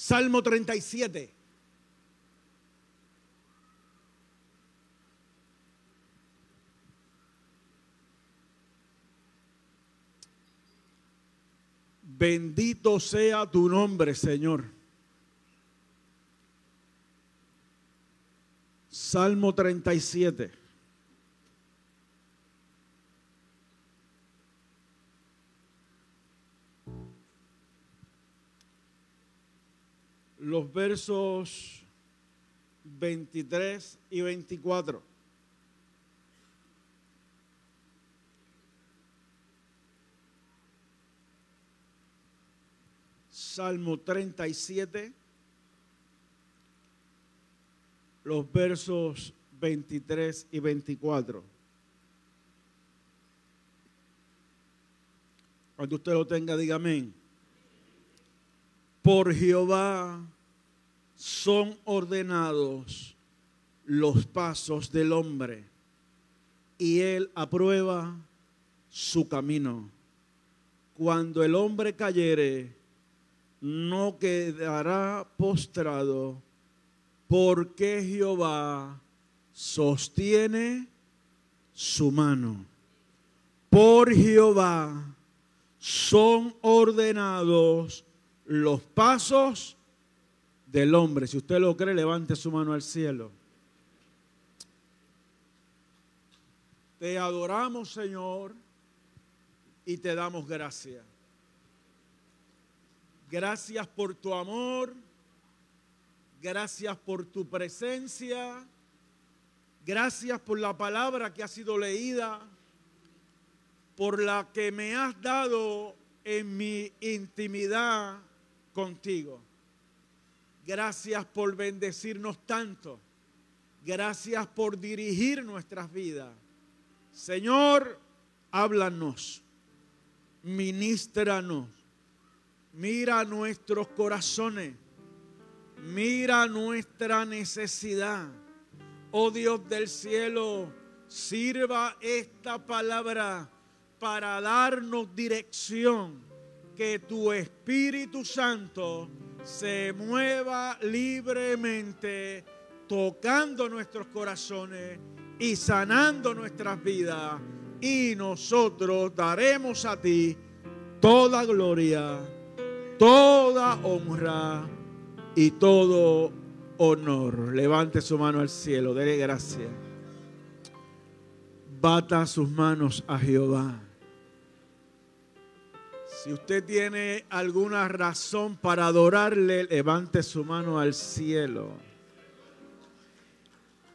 Salmo 37. Bendito sea tu nombre, Señor. Salmo 37. Los versos 23 y 24. Salmo 37, los versos 23 y 24. Cuando usted lo tenga, diga amén. Por Jehová son ordenados los pasos del hombre y él aprueba su camino. Cuando el hombre cayere, no quedará postrado, porque Jehová sostiene su mano. Por Jehová son ordenados los pasos del hombre. Si usted lo cree, levante su mano al cielo. Te adoramos, Señor, y te damos gracias. Gracias por tu amor. Gracias por tu presencia. Gracias por la palabra que ha sido leída. Por la que me has dado en mi intimidad contigo. Gracias por bendecirnos tanto. Gracias por dirigir nuestras vidas. Señor, háblanos. Ministranos Mira nuestros corazones. Mira nuestra necesidad. Oh Dios del cielo, sirva esta palabra para darnos dirección. Que tu Espíritu Santo se mueva libremente, tocando nuestros corazones y sanando nuestras vidas. Y nosotros daremos a ti toda gloria toda honra y todo honor. Levante su mano al cielo, dele gracias. Bata sus manos a Jehová. Si usted tiene alguna razón para adorarle, levante su mano al cielo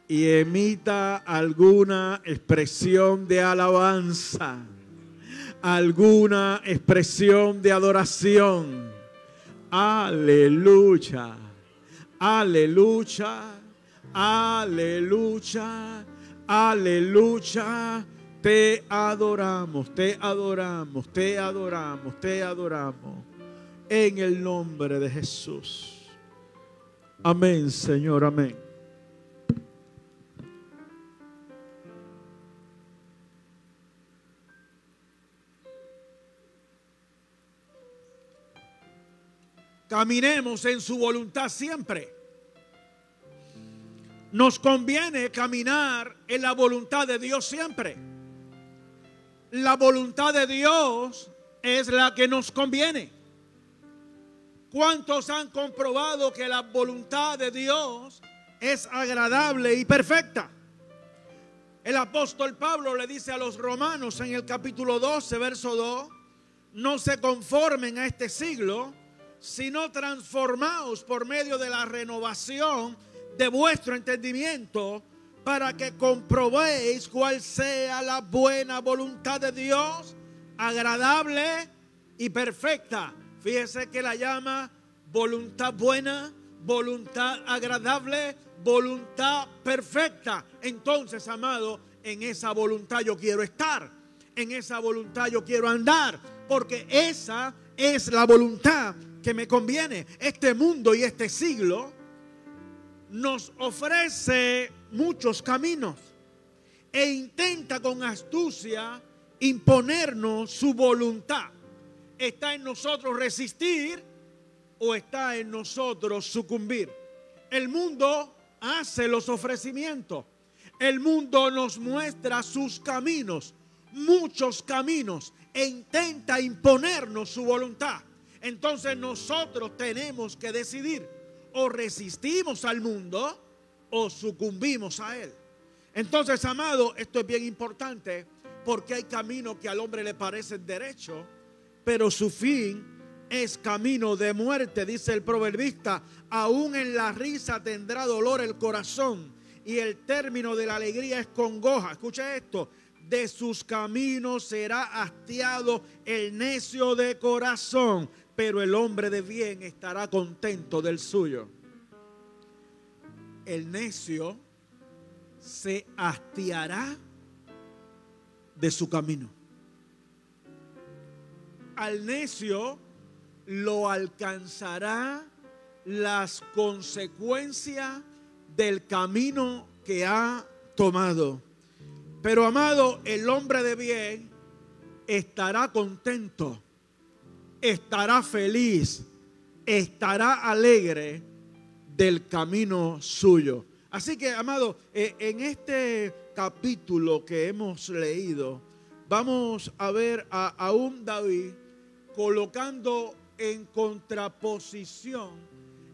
y emita alguna expresión de alabanza, alguna expresión de adoración Aleluya. Aleluya. Aleluya. Aleluya. Te adoramos, te adoramos, te adoramos, te adoramos. En el nombre de Jesús. Amén, Señor, amén. Caminemos en su voluntad siempre. Nos conviene caminar en la voluntad de Dios siempre. La voluntad de Dios es la que nos conviene. ¿Cuántos han comprobado que la voluntad de Dios es agradable y perfecta? El apóstol Pablo le dice a los romanos en el capítulo 12, verso 2, no se conformen a este siglo, sino transformaos por medio de la renovación de vuestro entendimiento para que comprobéis cuál sea la buena voluntad de Dios, agradable y perfecta. Fíjese que la llama voluntad buena, voluntad agradable, voluntad perfecta. Entonces, amado, en esa voluntad yo quiero estar, en esa voluntad yo quiero andar, porque esa es la voluntad que me conviene. Este mundo y este siglo nos ofrece muchos caminos e intenta con astucia imponernos su voluntad. Está en nosotros resistir o está en nosotros sucumbir. El mundo hace los ofrecimientos. El mundo nos muestra sus caminos, muchos caminos, e intenta imponernos su voluntad. Entonces nosotros tenemos que decidir o resistimos al mundo o sucumbimos a él. Entonces, amado, esto es bien importante porque hay caminos que al hombre le parecen derecho, pero su fin es camino de muerte, dice el proverbista. Aún en la risa tendrá dolor el corazón y el término de la alegría es congoja. Escucha esto. De sus caminos será hastiado el necio de corazón, pero el hombre de bien estará contento del suyo. El necio se hastiará de su camino. Al necio lo alcanzará las consecuencias del camino que ha tomado. Pero amado, el hombre de bien estará contento, estará feliz, estará alegre del camino suyo. Así que, amado, eh, en este capítulo que hemos leído, vamos a ver a, un David colocando en contraposición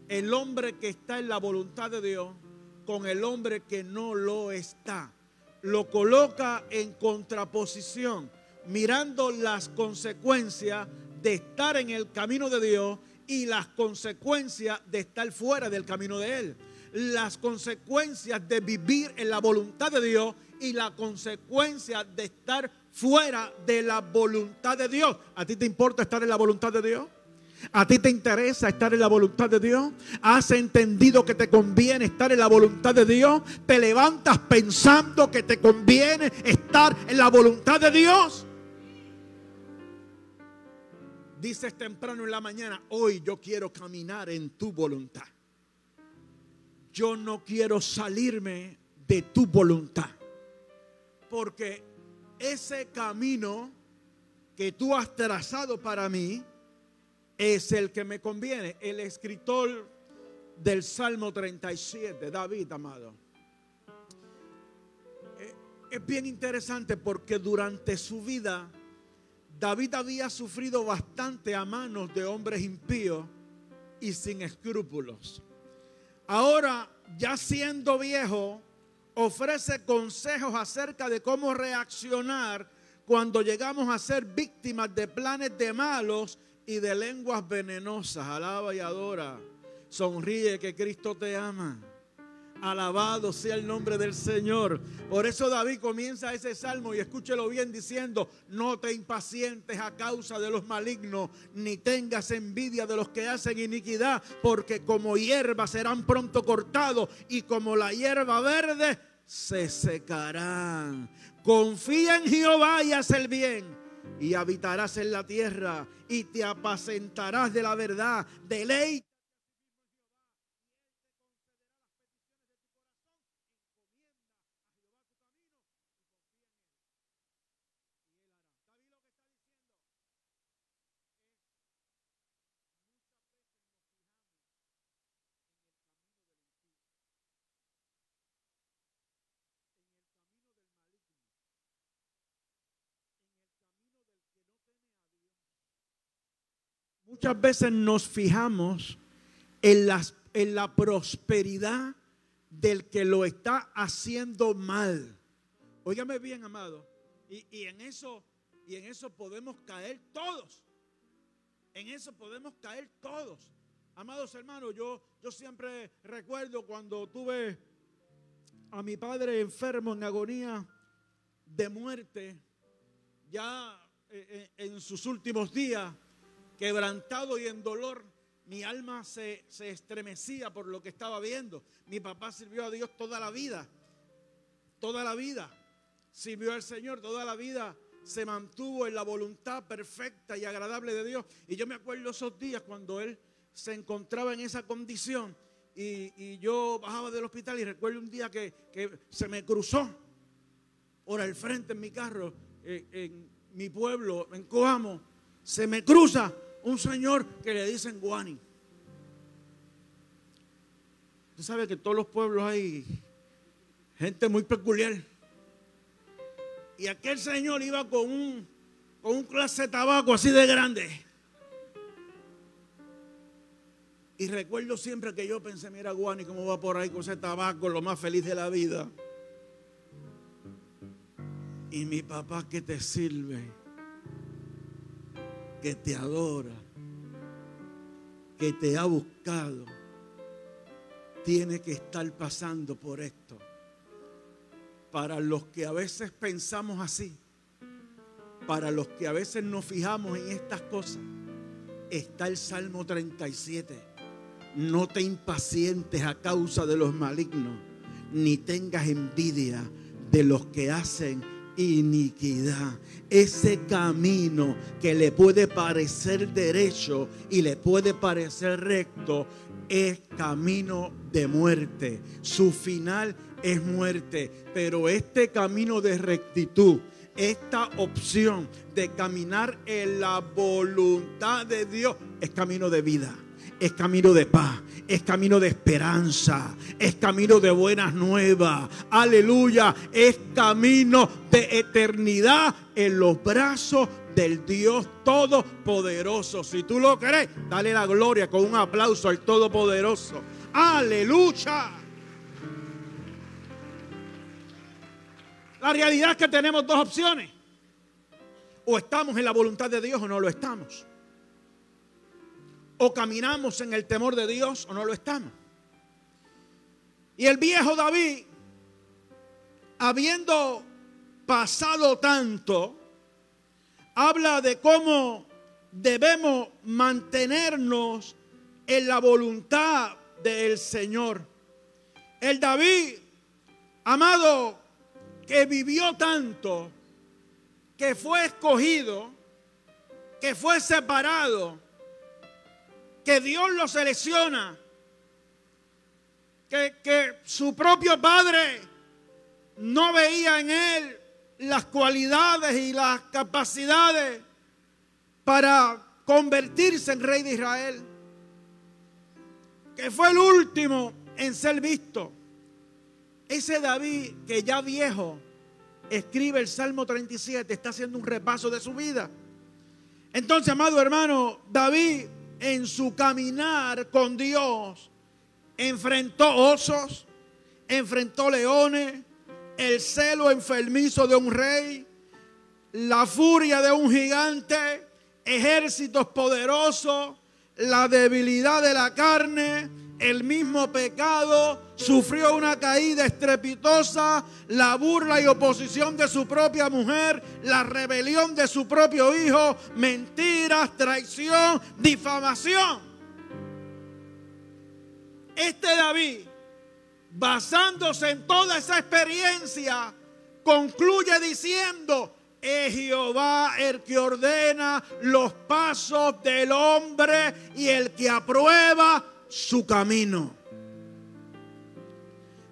el hombre que está en la voluntad de Dios con el hombre que no lo está. Lo coloca en contraposición, mirando las consecuencias de estar en el camino de Dios y las consecuencias de estar fuera del camino de Él las consecuencias de vivir en la voluntad de Dios y la consecuencia de estar fuera de la voluntad de Dios. ¿A ti te importa estar en la voluntad de Dios? ¿A ti te interesa estar en la voluntad de Dios? ¿Has entendido que te conviene estar en la voluntad de Dios? ¿Te levantas pensando que te conviene estar en la voluntad de Dios? Dices temprano en la mañana, hoy yo quiero caminar en tu voluntad yo no quiero salirme de tu voluntad. Porque ese camino que tú has trazado para mí es el que me conviene. El escritor del Salmo 37, David, amado. Eh, es bien interesante porque durante su vida David había sufrido bastante a manos de hombres impíos y sin escrúpulos. Ahora, ya siendo viejo, ofrece consejos acerca de cómo reaccionar cuando llegamos a ser víctimas de planes de malos y de lenguas venenosas. Alaba y adora. Sonríe que Cristo te ama. Alabado sea el nombre del Señor. Por eso David comienza ese salmo y escúchelo bien diciendo, no te impacientes a causa de los malignos, ni tengas envidia de los que hacen iniquidad, porque como hierba serán pronto cortados y como la hierba verde se secarán. Confía en Jehová y haz el bien y habitarás en la tierra y te apacentarás de la verdad. Deleite Muchas veces nos fijamos en, la prosperidad del que lo está haciendo mal. Óigame bien, amado. Y, en eso, y en eso podemos caer todos. En eso podemos caer todos. Amados hermanos, yo, yo siempre recuerdo cuando tuve a mi padre enfermo en agonía de muerte, ya eh, eh, en sus últimos días quebrantado y en dolor, mi alma se, estremecía por lo que estaba viendo. Mi papá sirvió a Dios toda la vida, toda la vida. Sirvió al Señor toda la vida se mantuvo en la voluntad perfecta y agradable de Dios. Y yo me acuerdo esos días cuando él se encontraba en esa condición y, yo bajaba del hospital y recuerdo un día que, se me cruzó por el frente en mi carro, en, en mi pueblo, en Coamo, se me cruza un señor que le dicen Guani. Usted sabe que en todos los pueblos hay gente muy peculiar. Y aquel señor iba con un, con un clase de tabaco así de grande. Y recuerdo siempre que yo pensé, mira Guani, cómo va por ahí con ese tabaco, lo más feliz de la vida. Y mi papá que te sirve, que te adora, que te ha buscado, tiene que estar pasando por esto. Para los que a veces pensamos así, para los que a veces nos fijamos en estas cosas, está el Salmo 37 no te impacientes a causa de los malignos, ni tengas envidia de los que hacen iniquidad. Ese camino que le puede parecer derecho y le puede parecer recto es camino de muerte. Su final es muerte. Pero este camino de rectitud, esta opción de caminar en la voluntad de Dios, es camino de vida es camino de paz, es camino de esperanza, es camino de buenas nuevas. Aleluya, es camino de eternidad en los brazos del Dios Todopoderoso. Si tú lo crees, dale la gloria con un aplauso al Todopoderoso. Aleluya. La realidad es que tenemos dos opciones. O estamos en la voluntad de Dios o no lo estamos. O caminamos en el temor de Dios o no lo estamos. Y el viejo David, habiendo pasado tanto, habla de cómo debemos mantenernos en la voluntad del Señor. El David, amado, que vivió tanto, que fue escogido, que fue separado, que Dios lo selecciona, que, que su propio padre no veía en él las cualidades y las capacidades para convertirse en rey de Israel, que fue el último en ser visto. Ese David que ya viejo escribe el Salmo 37, está haciendo un repaso de su vida. Entonces, amado hermano, David en su caminar con Dios enfrentó osos, enfrentó leones, el celo enfermizo de un rey, la furia de un gigante, ejércitos poderosos, la debilidad de la carne, el mismo pecado, sufrió una caída estrepitosa, la burla y oposición de su propia mujer, la rebelión de su propio hijo, mentiras, traición, difamación. Este David, basándose en toda esa experiencia, concluye diciendo, es Jehová el que ordena los pasos del hombre y el que aprueba su camino.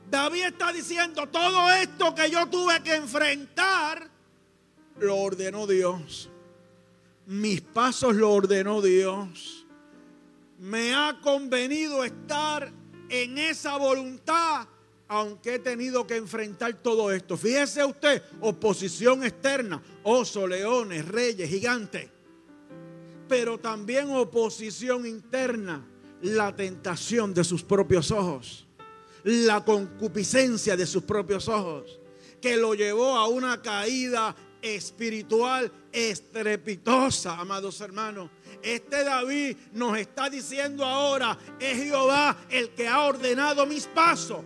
David está diciendo, todo esto que yo tuve que enfrentar, lo ordenó Dios. Mis pasos lo ordenó Dios. Me ha convenido estar en esa voluntad, aunque he tenido que enfrentar todo esto. Fíjese usted, oposición externa, oso, leones, reyes, gigantes, pero también oposición interna la tentación de sus propios ojos, la concupiscencia de sus propios ojos, que lo llevó a una caída espiritual estrepitosa, amados hermanos. Este David nos está diciendo ahora, es Jehová el que ha ordenado mis pasos.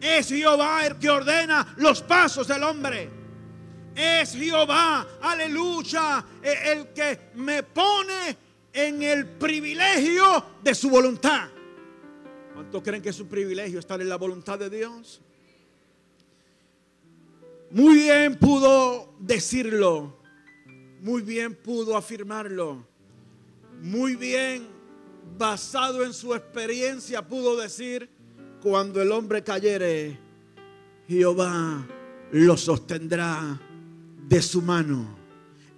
Es Jehová el que ordena los pasos del hombre. Es Jehová, aleluya, el que me pone en el privilegio de su voluntad. ¿Cuántos creen que es un privilegio estar en la voluntad de Dios? Muy bien pudo decirlo, muy bien pudo afirmarlo, muy bien basado en su experiencia pudo decir, cuando el hombre cayere, Jehová lo sostendrá de su mano.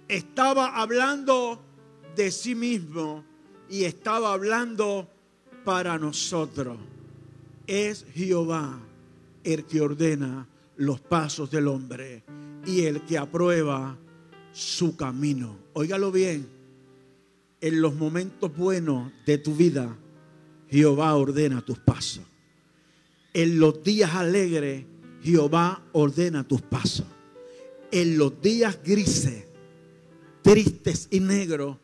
Estaba hablando de sí mismo y estaba hablando para nosotros. es Jehová el que ordena los pasos del hombre y el que aprueba su camino. Óigalo bien, en los momentos buenos de tu vida, Jehová ordena tus pasos. En los días alegres, Jehová ordena tus pasos. En los días grises, tristes y negros,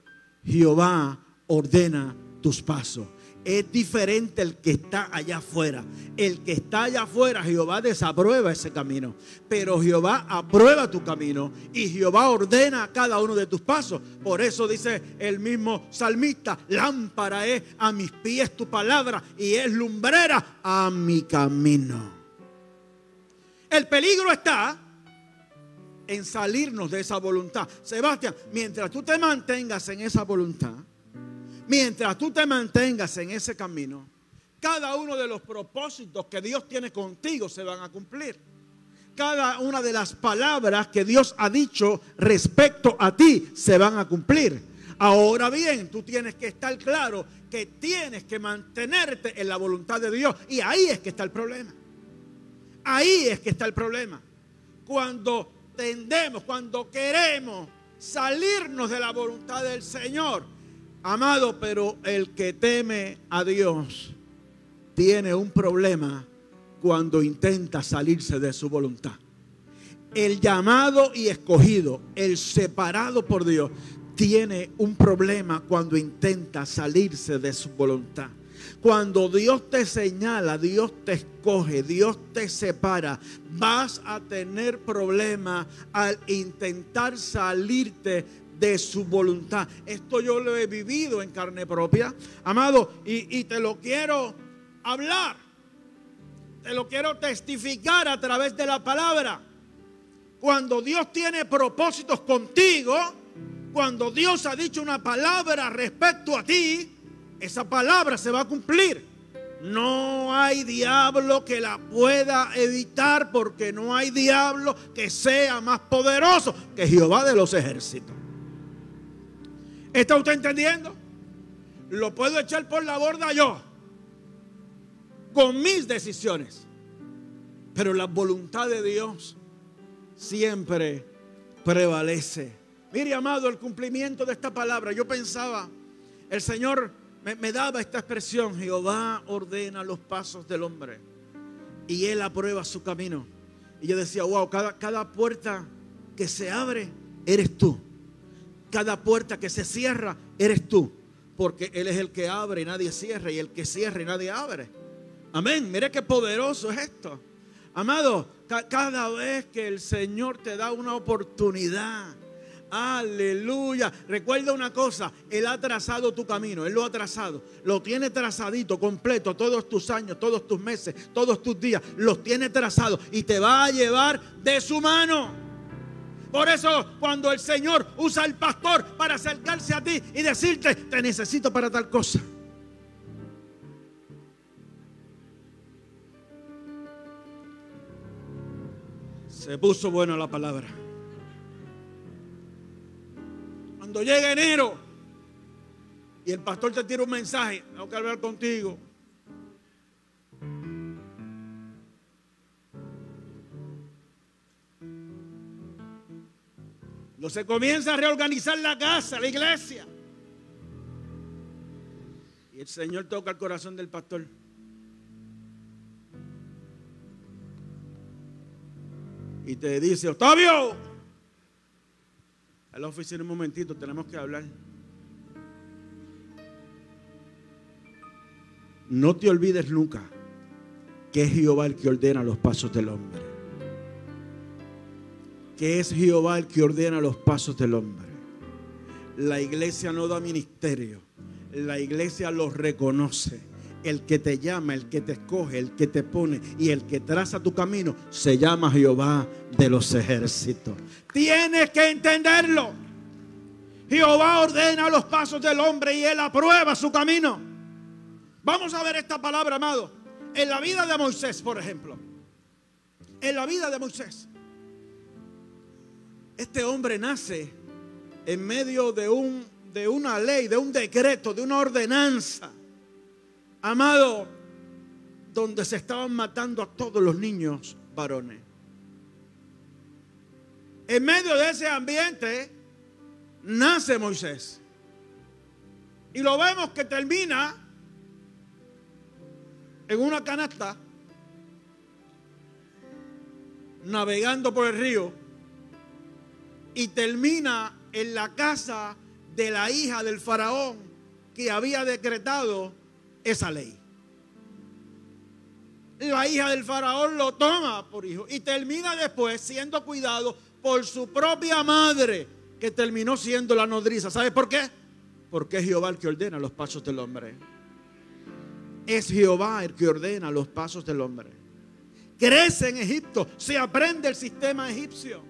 Jehová ordena tus pasos. Es diferente el que está allá afuera. El que está allá afuera, Jehová desaprueba ese camino. Pero Jehová aprueba tu camino y Jehová ordena cada uno de tus pasos. Por eso dice el mismo salmista, lámpara es a mis pies tu palabra y es lumbrera a mi camino. El peligro está en salirnos de esa voluntad. Sebastián, mientras tú te mantengas en esa voluntad, mientras tú te mantengas en ese camino, cada uno de los propósitos que Dios tiene contigo se van a cumplir. Cada una de las palabras que Dios ha dicho respecto a ti se van a cumplir. Ahora bien, tú tienes que estar claro que tienes que mantenerte en la voluntad de Dios. Y ahí es que está el problema. Ahí es que está el problema. Cuando cuando queremos salirnos de la voluntad del Señor, Amado, pero el que teme a Dios tiene un problema cuando intenta salirse de su voluntad. El llamado y escogido, el separado por Dios, tiene un problema cuando intenta salirse de su voluntad. Cuando Dios te señala, Dios te escoge, Dios te separa, vas a tener problemas al intentar salirte de su voluntad. Esto yo lo he vivido en carne propia, amado, y, te lo quiero hablar. Te lo quiero testificar a través de la palabra. Cuando Dios tiene propósitos contigo, cuando Dios ha dicho una palabra respecto a ti, esa palabra se va a cumplir. No hay diablo que la pueda evitar porque no hay diablo que sea más poderoso que Jehová de los ejércitos. ¿Está usted entendiendo? Lo puedo echar por la borda yo, con mis decisiones. Pero la voluntad de Dios siempre prevalece. Mire, amado, el cumplimiento de esta palabra. Yo pensaba, el Señor me, daba esta expresión, Jehová ordena los pasos del hombre y Él aprueba su camino. Y yo decía, wow, cada, cada puerta que se abre, eres tú cada puerta que se cierra, eres tú. Porque Él es el que abre y nadie cierra. Y el que cierra y nadie abre. Amén. Mire qué poderoso es esto. Amado, cada vez que el Señor te da una oportunidad. Aleluya. Recuerda una cosa, Él ha trazado tu camino, Él lo ha trazado. Lo tiene trazadito, completo, todos tus años, todos tus meses, todos tus días. Los tiene trazado y te va a llevar de su mano. Por eso cuando el Señor usa al pastor para acercarse a ti y decirte, te necesito para tal cosa. Se puso bueno la palabra. Cuando llega enero y el pastor te tira un mensaje, tengo que hablar contigo. No se comienza a reorganizar la casa, la iglesia. Y el Señor toca el corazón del pastor. Y te dice, Octavio, a la oficina un momentito, tenemos que hablar. No te olvides nunca que es Jehová el que ordena los pasos del hombre que es Jehová el que ordena los pasos del hombre. La iglesia no da ministerio, la iglesia los reconoce. El que te llama, el que te escoge, el que te pone y el que traza tu camino se llama Jehová de los ejércitos. Tienes que entenderlo. Jehová ordena los pasos del hombre y él aprueba su camino. Vamos a ver esta palabra, amado. En la vida de Moisés, por ejemplo. En la vida de Moisés. Este hombre nace en medio de, un, de una ley, de un decreto, de una ordenanza. Amado, donde se estaban matando a todos los niños varones. En medio de ese ambiente nace Moisés. Y lo vemos que termina en una canasta navegando por el río y termina en la casa de la hija del faraón que había decretado esa ley. La hija del faraón lo toma por hijo y termina después siendo cuidado por su propia madre, que terminó siendo la nodriza. ¿Sabe por qué? Porque es Jehová el que ordena los pasos del hombre. Es Jehová el que ordena los pasos del hombre. Crece en Egipto, se aprende el sistema egipcio.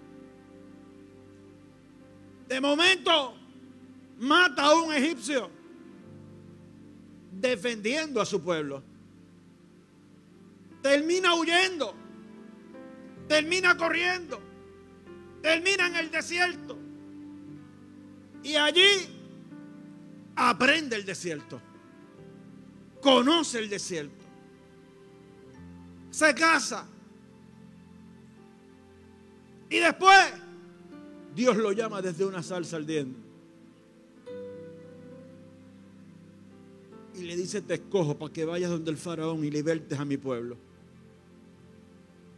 De momento, mata a un egipcio defendiendo a su pueblo. Termina huyendo, termina corriendo, termina en el desierto. Y allí aprende el desierto, conoce el desierto, se casa. Y después Dios lo llama desde una salsa ardiente. Y le dice, te escojo para que vayas donde el faraón y libertes a mi pueblo.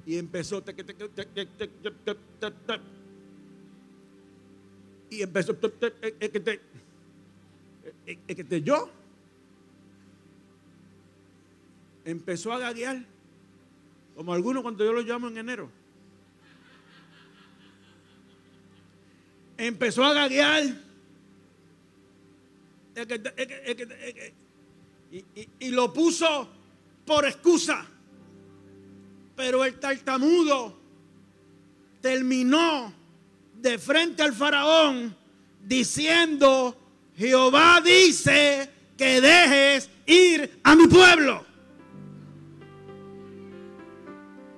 Y empezó, y empezó, que yo empezó a gaguear, como algunos cuando yo lo llamo en enero. empezó a gaguear. Y, lo puso por excusa. Pero el tartamudo terminó de frente al faraón diciendo, Jehová dice que dejes ir a mi pueblo.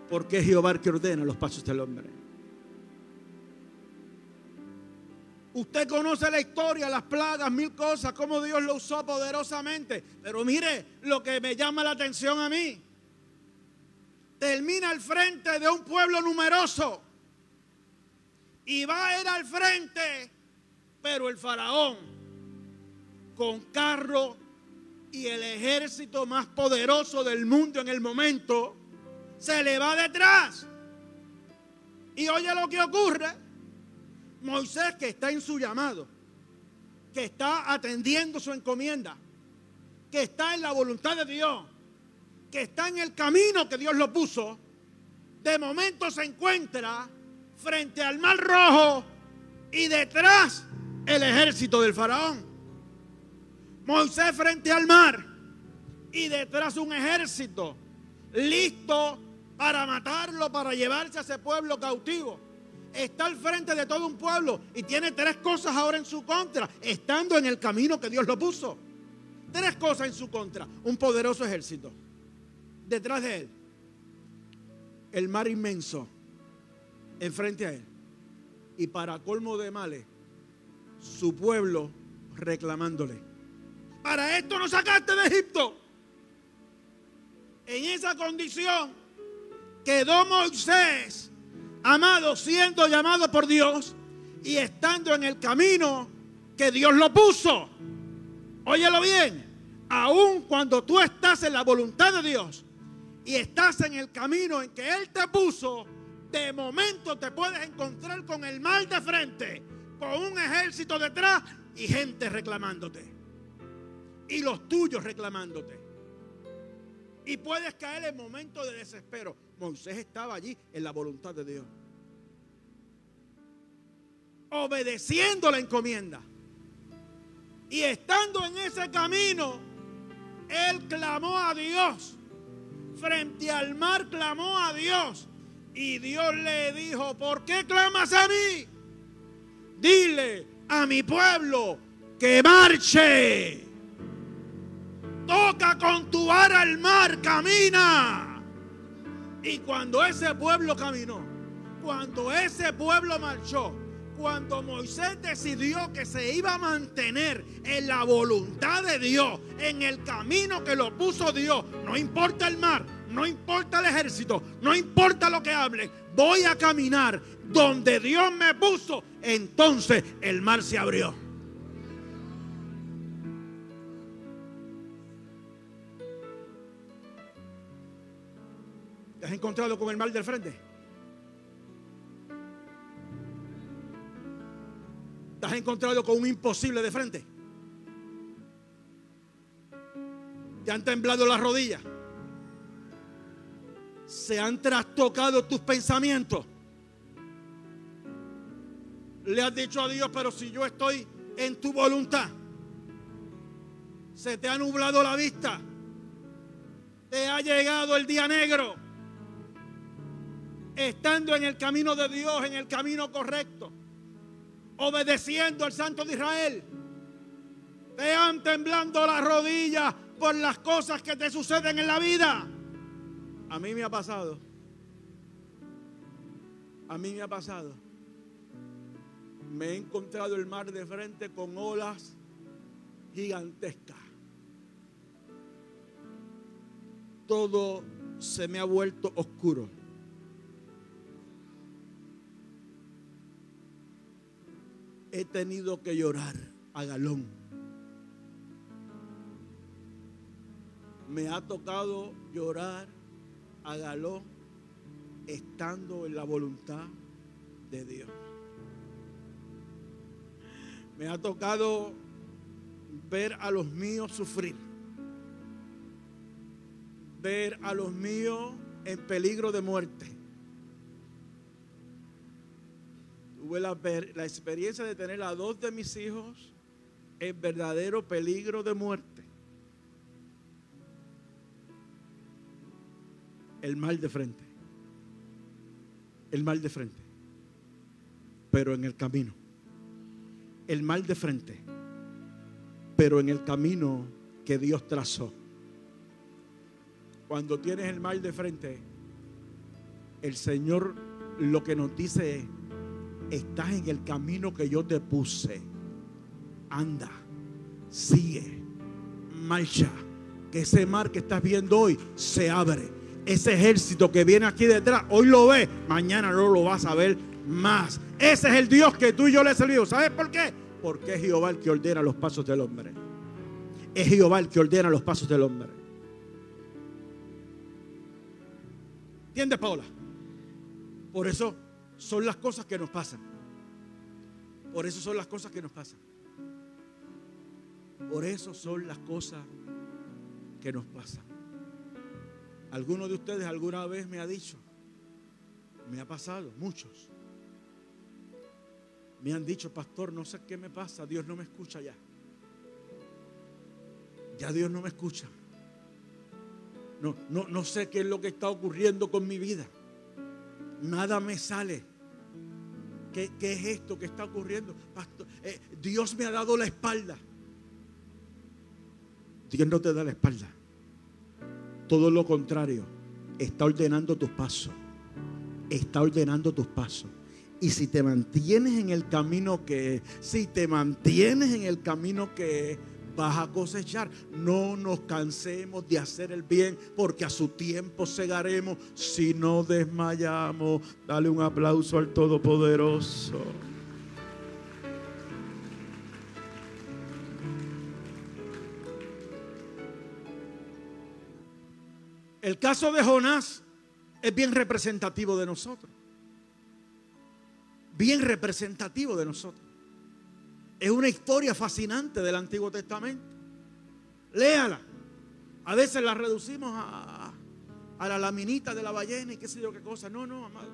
Porque es Jehová el que ordena los pasos del hombre. Usted conoce la historia, las plagas, mil cosas, cómo Dios lo usó poderosamente. Pero mire lo que me llama la atención a mí. Termina al frente de un pueblo numeroso. Y va a ir al frente, pero el faraón, con carro y el ejército más poderoso del mundo en el momento, se le va detrás. Y oye lo que ocurre. Moisés que está en su llamado, que está atendiendo su encomienda, que está en la voluntad de Dios, que está en el camino que Dios lo puso, de momento se encuentra frente al mar rojo y detrás el ejército del faraón. Moisés frente al mar y detrás un ejército listo para matarlo, para llevarse a ese pueblo cautivo está al frente de todo un pueblo y tiene tres cosas ahora en su contra, estando en el camino que Dios lo puso. Tres cosas en su contra. Un poderoso ejército. Detrás de él. El mar inmenso. Enfrente a él. Y para colmo de males, su pueblo reclamándole. Para esto nos sacaste de Egipto. En esa condición quedó Moisés amado, siendo llamado por Dios y estando en el camino que Dios lo puso. Óyelo bien, aun cuando tú estás en la voluntad de Dios y estás en el camino en que Él te puso, de momento te puedes encontrar con el mal de frente, con un ejército detrás y gente reclamándote. Y los tuyos reclamándote. Y puedes caer en momentos de desespero. Moisés estaba allí en la voluntad de Dios. Obedeciendo la encomienda. Y estando en ese camino, él clamó a Dios. Frente al mar clamó a Dios. Y Dios le dijo, ¿por qué clamas a mí? Dile a mi pueblo que marche. Toca con tu vara al mar, camina. Y cuando ese pueblo caminó, cuando ese pueblo marchó, cuando Moisés decidió que se iba a mantener en la voluntad de Dios, en el camino que lo puso Dios, no importa el mar, no importa el ejército, no importa lo que hable, voy a caminar donde Dios me puso, entonces el mar se abrió. ¿Te has encontrado con el mar del frente? ¿Te has encontrado con un imposible de frente? ¿Te han temblado las rodillas? ¿Se han trastocado tus pensamientos? Le has dicho a Dios, pero si yo estoy en tu voluntad, se te ha nublado la vista, te ha llegado el día negro, estando en el camino de Dios, en el camino correcto obedeciendo al Santo de Israel. Te han temblando las rodillas por las cosas que te suceden en la vida. A mí me ha pasado. A mí me ha pasado. Me he encontrado el mar de frente con olas gigantescas. Todo se me ha vuelto oscuro. He tenido que llorar a galón. Me ha tocado llorar a galón estando en la voluntad de Dios. Me ha tocado ver a los míos sufrir. Ver a los míos en peligro de muerte. Tuve la, experiencia de tener a dos de mis hijos en verdadero peligro de muerte. El mal de frente. El mal de frente. Pero en el camino. El mal de frente. Pero en el camino que Dios trazó. Cuando tienes el mal de frente, el Señor lo que nos dice es, estás en el camino que yo te puse. Anda, sigue, marcha. Que ese mar que estás viendo hoy se abre. Ese ejército que viene aquí detrás, hoy lo ves, mañana no lo vas a ver más. Ese es el Dios que tú y yo le servimos. ¿Sabes por qué? Porque es Jehová el que ordena los pasos del hombre. Es Jehová el que ordena los pasos del hombre. ¿Entiendes, Paula? Por eso son las cosas que nos pasan. Por eso son las cosas que nos pasan. Por eso son las cosas que nos pasan. Alguno de ustedes alguna vez me ha dicho, me ha pasado, muchos. Me han dicho, pastor, no sé qué me pasa, Dios no me escucha ya. Ya Dios no me escucha. No, no, no sé qué es lo que está ocurriendo con mi vida nada me sale. ¿Qué, es esto que está ocurriendo? Pastor, eh, Dios me ha dado la espalda. Dios no te da la espalda. Todo lo contrario, está ordenando tus pasos. Está ordenando tus pasos. Y si te mantienes en el camino que si te mantienes en el camino que vas a cosechar. No nos cansemos de hacer el bien porque a su tiempo segaremos si no desmayamos. Dale un aplauso al Todopoderoso. El caso de Jonás es bien representativo de nosotros. Bien representativo de nosotros. Es una historia fascinante del Antiguo Testamento. Léala. A veces la reducimos a, la laminita de la ballena y qué sé yo qué cosa. No, no, amado.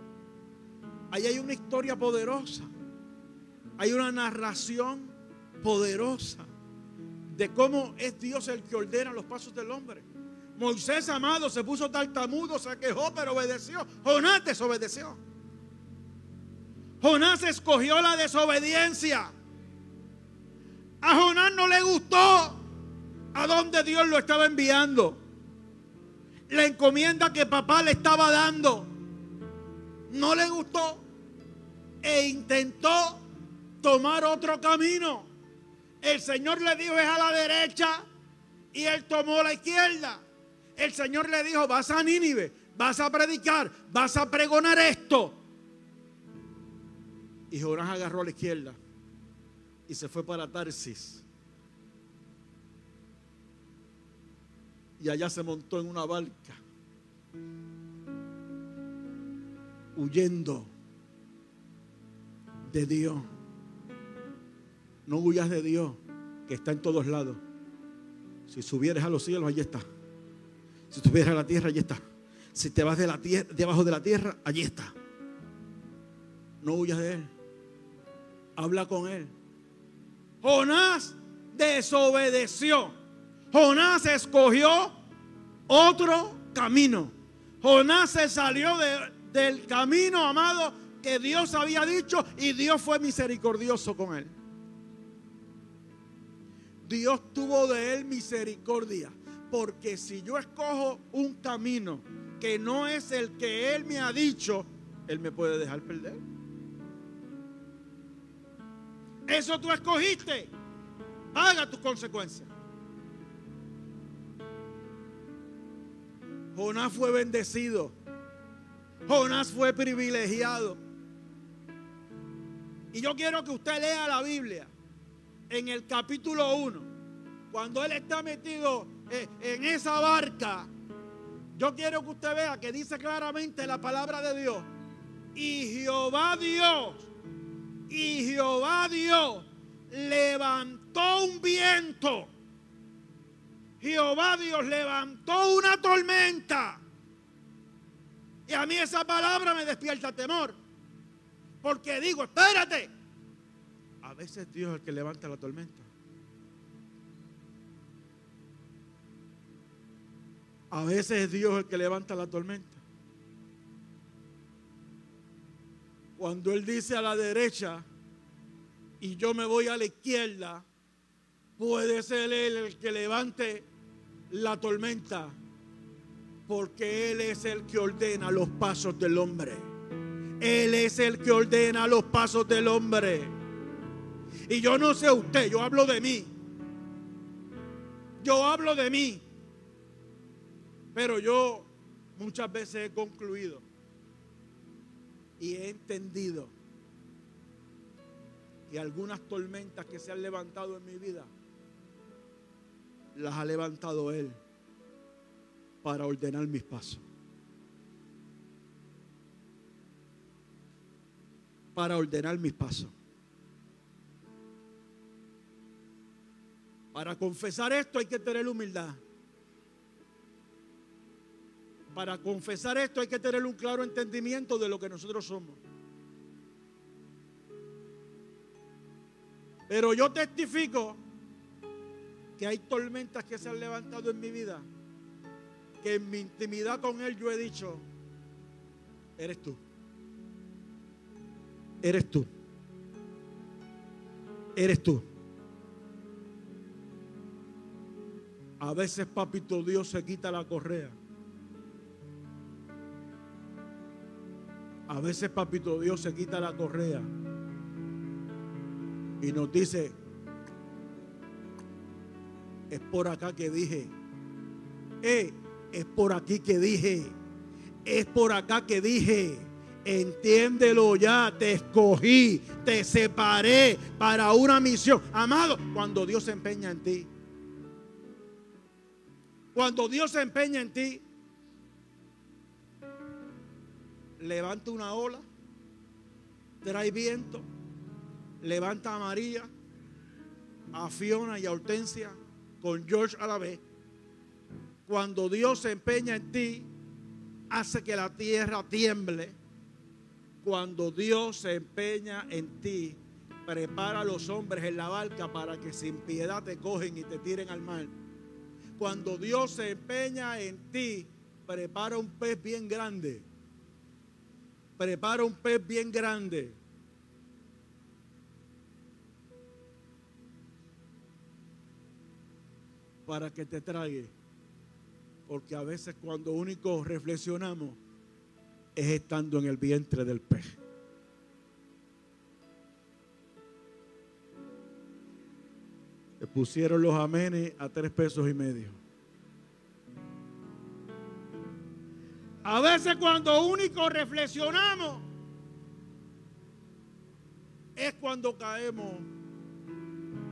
Ahí hay una historia poderosa. Hay una narración poderosa de cómo es Dios el que ordena los pasos del hombre. Moisés, amado, se puso tartamudo, se quejó, pero obedeció. Jonás desobedeció. Jonás escogió la desobediencia. A Jonás no le gustó a dónde Dios lo estaba enviando. La encomienda que papá le estaba dando no le gustó e intentó tomar otro camino. El Señor le dijo es a la derecha y él tomó la izquierda. El Señor le dijo, vas a Nínive, vas a predicar, vas a pregonar esto. Y Jonás agarró a la izquierda y se fue para Tarsis. Y allá se montó en una barca, huyendo de Dios. No huyas de Dios, que está en todos lados. Si subieres a los cielos, allí está. Si subieres a la tierra, allí está. Si te vas de la tierra, debajo de la tierra, allí está. No huyas de él. Habla con él. Jonás desobedeció. Jonás escogió otro camino. Jonás se salió del camino, amado, que Dios había dicho y Dios fue misericordioso con él. Dios tuvo de él misericordia. Porque si yo escojo un camino que no es el que Él me ha dicho, Él me puede dejar perder. Eso tú escogiste. Paga tus consecuencias. Jonás fue bendecido. Jonás fue privilegiado. Y yo quiero que usted lea la Biblia en el capítulo 1. Cuando él está metido eh, en esa barca, yo quiero que usted vea que dice claramente la palabra de Dios. Y Jehová Dios, y Jehová Dios levantó un viento. Jehová Dios levantó una tormenta. Y a mí esa palabra me despierta temor. Porque digo, espérate. A veces Dios es el que levanta la tormenta. A veces es Dios el que levanta la tormenta. Cuando Él dice a la derecha y yo me voy a la izquierda, puede ser Él el que levante la tormenta, porque Él es el que ordena los pasos del hombre. Él es el que ordena los pasos del hombre. Y yo no sé usted, yo hablo de mí. Yo hablo de mí. Pero yo muchas veces he concluido y he entendido que algunas tormentas que se han levantado en mi vida, las ha levantado Él para ordenar mis pasos. Para ordenar mis pasos. Para confesar esto hay que tener humildad. Para confesar esto hay que tener un claro entendimiento de lo que nosotros somos. Pero yo testifico que hay tormentas que se han levantado en mi vida, que en mi intimidad con Él yo he dicho, eres tú. Eres tú. Eres tú. A veces, papito Dios se quita la correa A veces, papito Dios se quita la correa y nos dice, es por acá que dije, eh, es por aquí que dije, es por acá que dije. Entiéndelo ya, te escogí, te separé para una misión. Amado, cuando Dios se empeña en ti, cuando Dios se empeña en ti, levanta una ola, trae viento, levanta a María, a Fiona y a Hortensia con George a la vez. Cuando Dios se empeña en ti, hace que la tierra tiemble. Cuando Dios se empeña en ti, prepara a los hombres en la barca para que sin piedad te cogen y te tiren al mar. Cuando Dios se empeña en ti, prepara un pez bien grande prepara un pez bien grande. Para que te trague. Porque a veces cuando único reflexionamos es estando en el vientre del pez. Le pusieron los amenes a tres pesos y medio. A veces cuando único reflexionamos es cuando caemos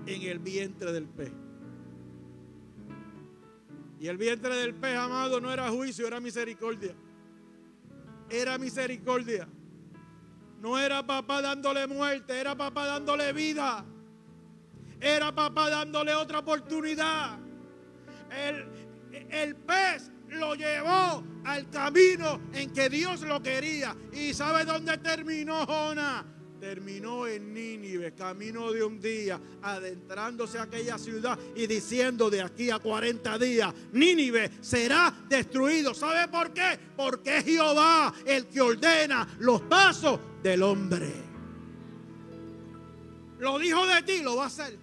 en el vientre del pez. Y el vientre del pez, amado, no era juicio, era misericordia. Era misericordia. No era papá dándole muerte, era papá dándole vida. Era papá dándole otra oportunidad. El, el pez lo llevó al camino en que Dios lo quería. ¿Y sabe dónde terminó Jonás? terminó en Nínive, camino de un día, adentrándose a aquella ciudad y diciendo de aquí a 40 días, Nínive será destruido. ¿Sabe por qué? Porque es Jehová el que ordena los pasos del hombre. Lo dijo de ti, lo va a hacer.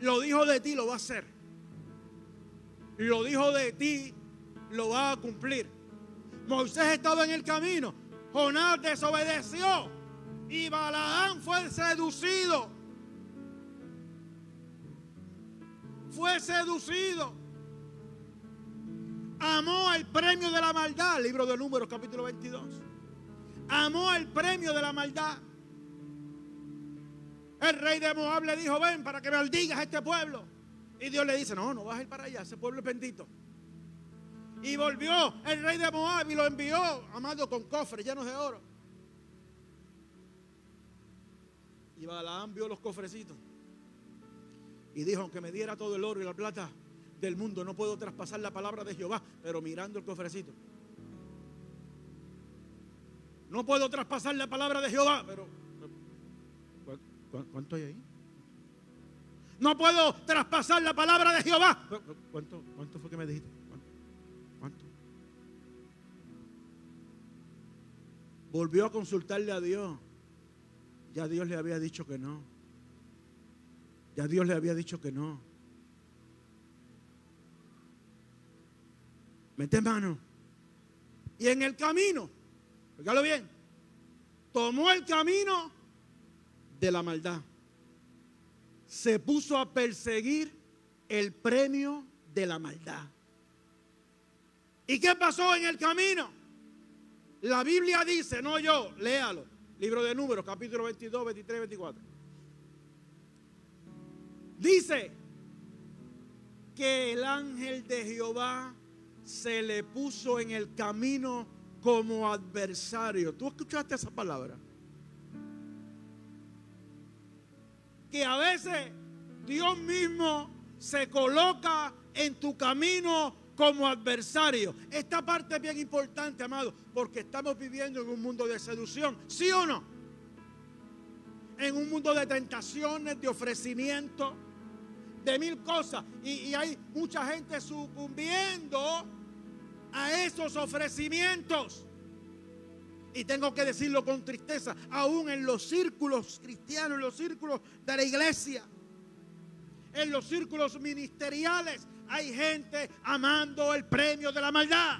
Lo dijo de ti, lo va a hacer. Lo dijo de ti, lo va a cumplir. Moisés estaba en el camino Jonás desobedeció y Balaán fue seducido. Fue seducido. Amó el premio de la maldad, libro de números capítulo 22. Amó el premio de la maldad. El rey de Moab le dijo, ven para que maldigas a este pueblo. Y Dios le dice, no, no vas a ir para allá, ese pueblo es bendito. Y volvió el rey de Moab y lo envió, amado, con cofres llenos de oro. Y Balaam vio los cofrecitos. Y dijo, aunque me diera todo el oro y la plata del mundo, no puedo traspasar la palabra de Jehová, pero mirando el cofrecito. No puedo traspasar la palabra de Jehová, pero... ¿Cuánto hay ahí? No puedo traspasar la palabra de Jehová. ¿Cuánto, cuánto fue que me dijiste? Volvió a consultarle a Dios. Ya Dios le había dicho que no. Ya Dios le había dicho que no. Mete mano. Y en el camino, fíjalo bien, tomó el camino de la maldad. Se puso a perseguir el premio de la maldad. ¿Y qué pasó en el camino? La Biblia dice, no yo, léalo. Libro de Números, capítulo 22, 23, 24. Dice que el ángel de Jehová se le puso en el camino como adversario. ¿Tú escuchaste esa palabra? Que a veces Dios mismo se coloca en tu camino como adversario. Esta parte es bien importante, amado, porque estamos viviendo en un mundo de seducción, ¿sí o no? En un mundo de tentaciones, de ofrecimiento, de mil cosas. Y, y hay mucha gente sucumbiendo a esos ofrecimientos. Y tengo que decirlo con tristeza, aún en los círculos cristianos, en los círculos de la iglesia, en los círculos ministeriales, hay gente amando el premio de la maldad.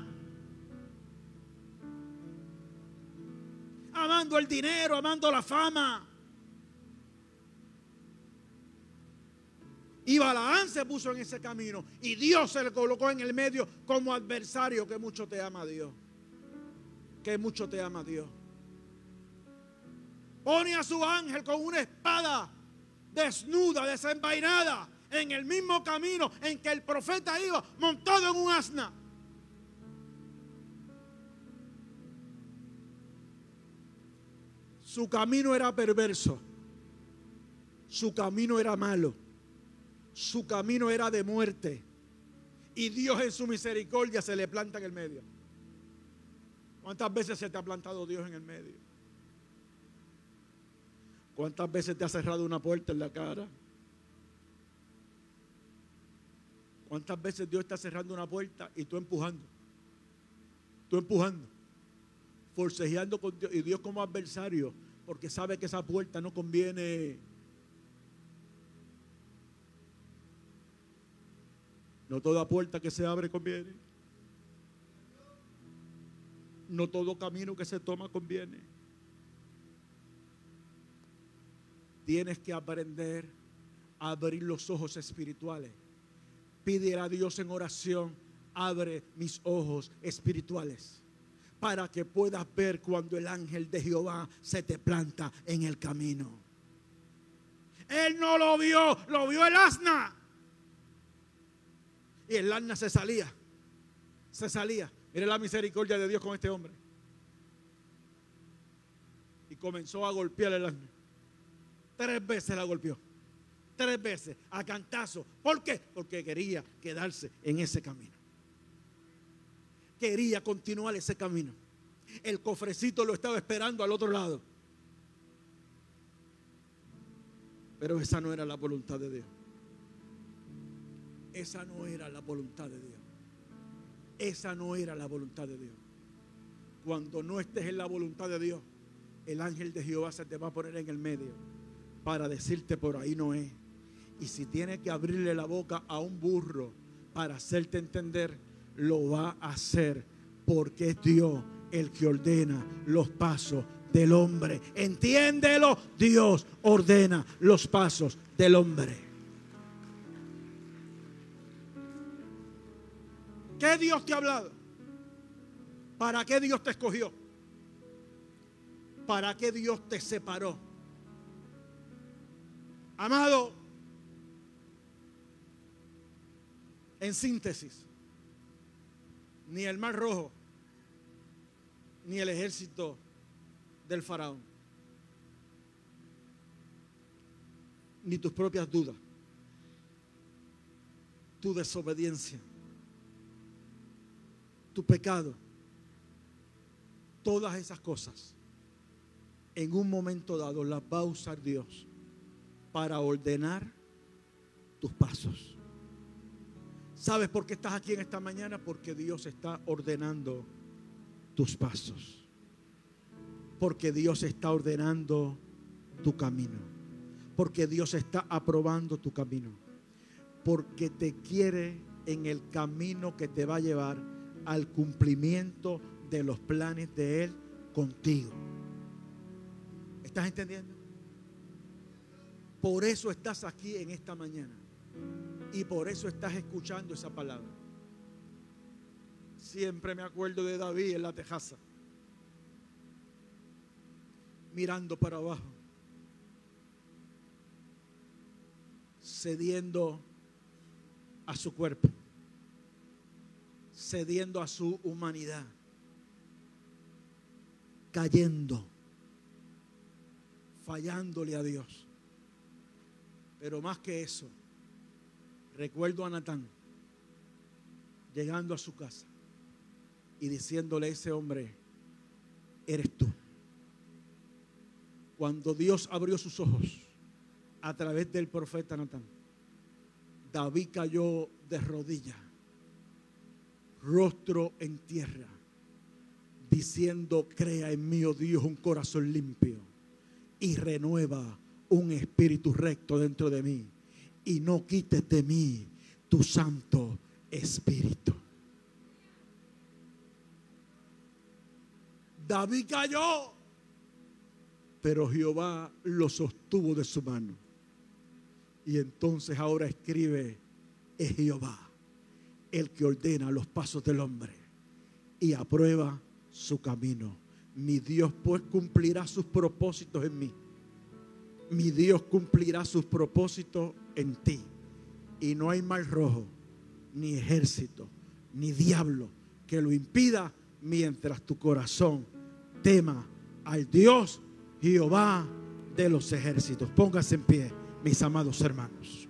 Amando el dinero, amando la fama. Y Balaán se puso en ese camino. Y Dios se le colocó en el medio como adversario. Que mucho te ama Dios. Que mucho te ama Dios. Pone a su ángel con una espada desnuda, desenvainada en el mismo camino en que el profeta iba montado en un asna. Su camino era perverso. Su camino era malo. Su camino era de muerte. Y Dios en su misericordia se le planta en el medio. ¿Cuántas veces se te ha plantado Dios en el medio? ¿Cuántas veces te ha cerrado una puerta en la cara? ¿Cuántas veces Dios está cerrando una puerta y tú empujando? Tú empujando, forcejeando con Dios y Dios como adversario, porque sabe que esa puerta no conviene. No toda puerta que se abre conviene. No todo camino que se toma conviene. Tienes que aprender abrir los ojos espirituales. Pide a Dios en oración, abre mis ojos espirituales para que puedas ver cuando el ángel de Jehová se te planta en el camino. Él no lo vio, lo vio el asna. Y el asna se salía, se salía. Mire la misericordia de Dios con este hombre. Y comenzó a golpear el. Tres veces la golpeó. Tres veces, a cantazo. ¿Por qué? Porque quería quedarse en ese camino quería continuar ese camino. El cofrecito lo estaba esperando al otro lado. Pero esa no era la voluntad de Dios. Esa no era la voluntad de Dios. Esa no era la voluntad de Dios. Cuando no estés en la voluntad de Dios, el ángel de Jehová se te va a poner en el medio para decirte por ahí no es. Y si tiene que abrirle la boca a un burro para hacerte entender, lo va a hacer porque es Dios el que ordena los pasos del hombre. Entiéndelo, Dios ordena los pasos del hombre. ¿Qué Dios te ha hablado? ¿Para qué Dios te escogió? ¿Para qué Dios te separó? Amado, en síntesis, ni el mar rojo, ni el ejército del faraón, ni tus propias dudas, tu desobediencia, tu pecado, todas esas cosas, en un momento dado las va a usar Dios para ordenar tus pasos. ¿Sabes por qué estás aquí en esta mañana? Porque Dios está ordenando tus pasos. Porque Dios está ordenando tu camino. Porque Dios está aprobando tu camino. Porque te quiere en el camino que te va a llevar al cumplimiento de los planes de Él contigo. ¿Estás entendiendo? Por eso estás aquí en esta mañana. Y por eso estás escuchando esa palabra. Siempre me acuerdo de David en la tejaza, mirando para abajo, cediendo a su cuerpo, cediendo a su humanidad, cayendo, fallándole a Dios. Pero más que eso, Recuerdo a Natán llegando a su casa y diciéndole a ese hombre, eres tú. Cuando Dios abrió sus ojos a través del profeta Natán, David cayó de rodillas, rostro en tierra, diciendo, crea en mí, oh Dios, un corazón limpio y renueva un espíritu recto dentro de mí y no quites de mí tu Santo Espíritu. David cayó, pero Jehová lo sostuvo de su mano. Y entonces ahora escribe, es Jehová el que ordena los pasos del hombre y aprueba su camino. Mi Dios pues cumplirá sus propósitos en mí. Mi Dios cumplirá sus propósitos en ti. Y no hay mal rojo, ni ejército, ni diablo que lo impida mientras tu corazón tema al Dios Jehová de los ejércitos. Póngase en pie, mis amados hermanos.